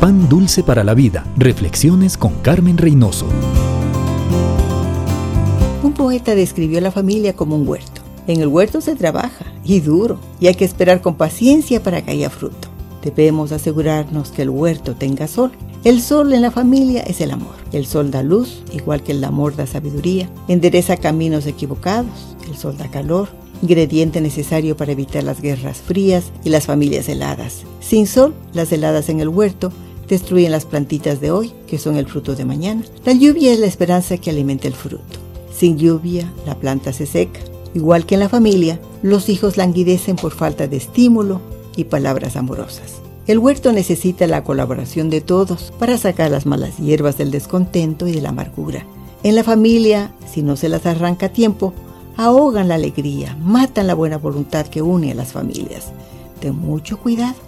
Pan dulce para la vida. Reflexiones con Carmen Reynoso. Un poeta describió la familia como un huerto. En el huerto se trabaja, y duro, y hay que esperar con paciencia para que haya fruto. Debemos asegurarnos que el huerto tenga sol. El sol en la familia es el amor. El sol da luz, igual que el amor da sabiduría. Endereza caminos equivocados. El sol da calor, ingrediente necesario para evitar las guerras frías y las familias heladas. Sin sol, las heladas en el huerto destruyen las plantitas de hoy, que son el fruto de mañana. La lluvia es la esperanza que alimenta el fruto. Sin lluvia, la planta se seca. Igual que en la familia, los hijos languidecen por falta de estímulo y palabras amorosas. El huerto necesita la colaboración de todos para sacar las malas hierbas del descontento y de la amargura. En la familia, si no se las arranca a tiempo, ahogan la alegría, matan la buena voluntad que une a las familias. Ten mucho cuidado.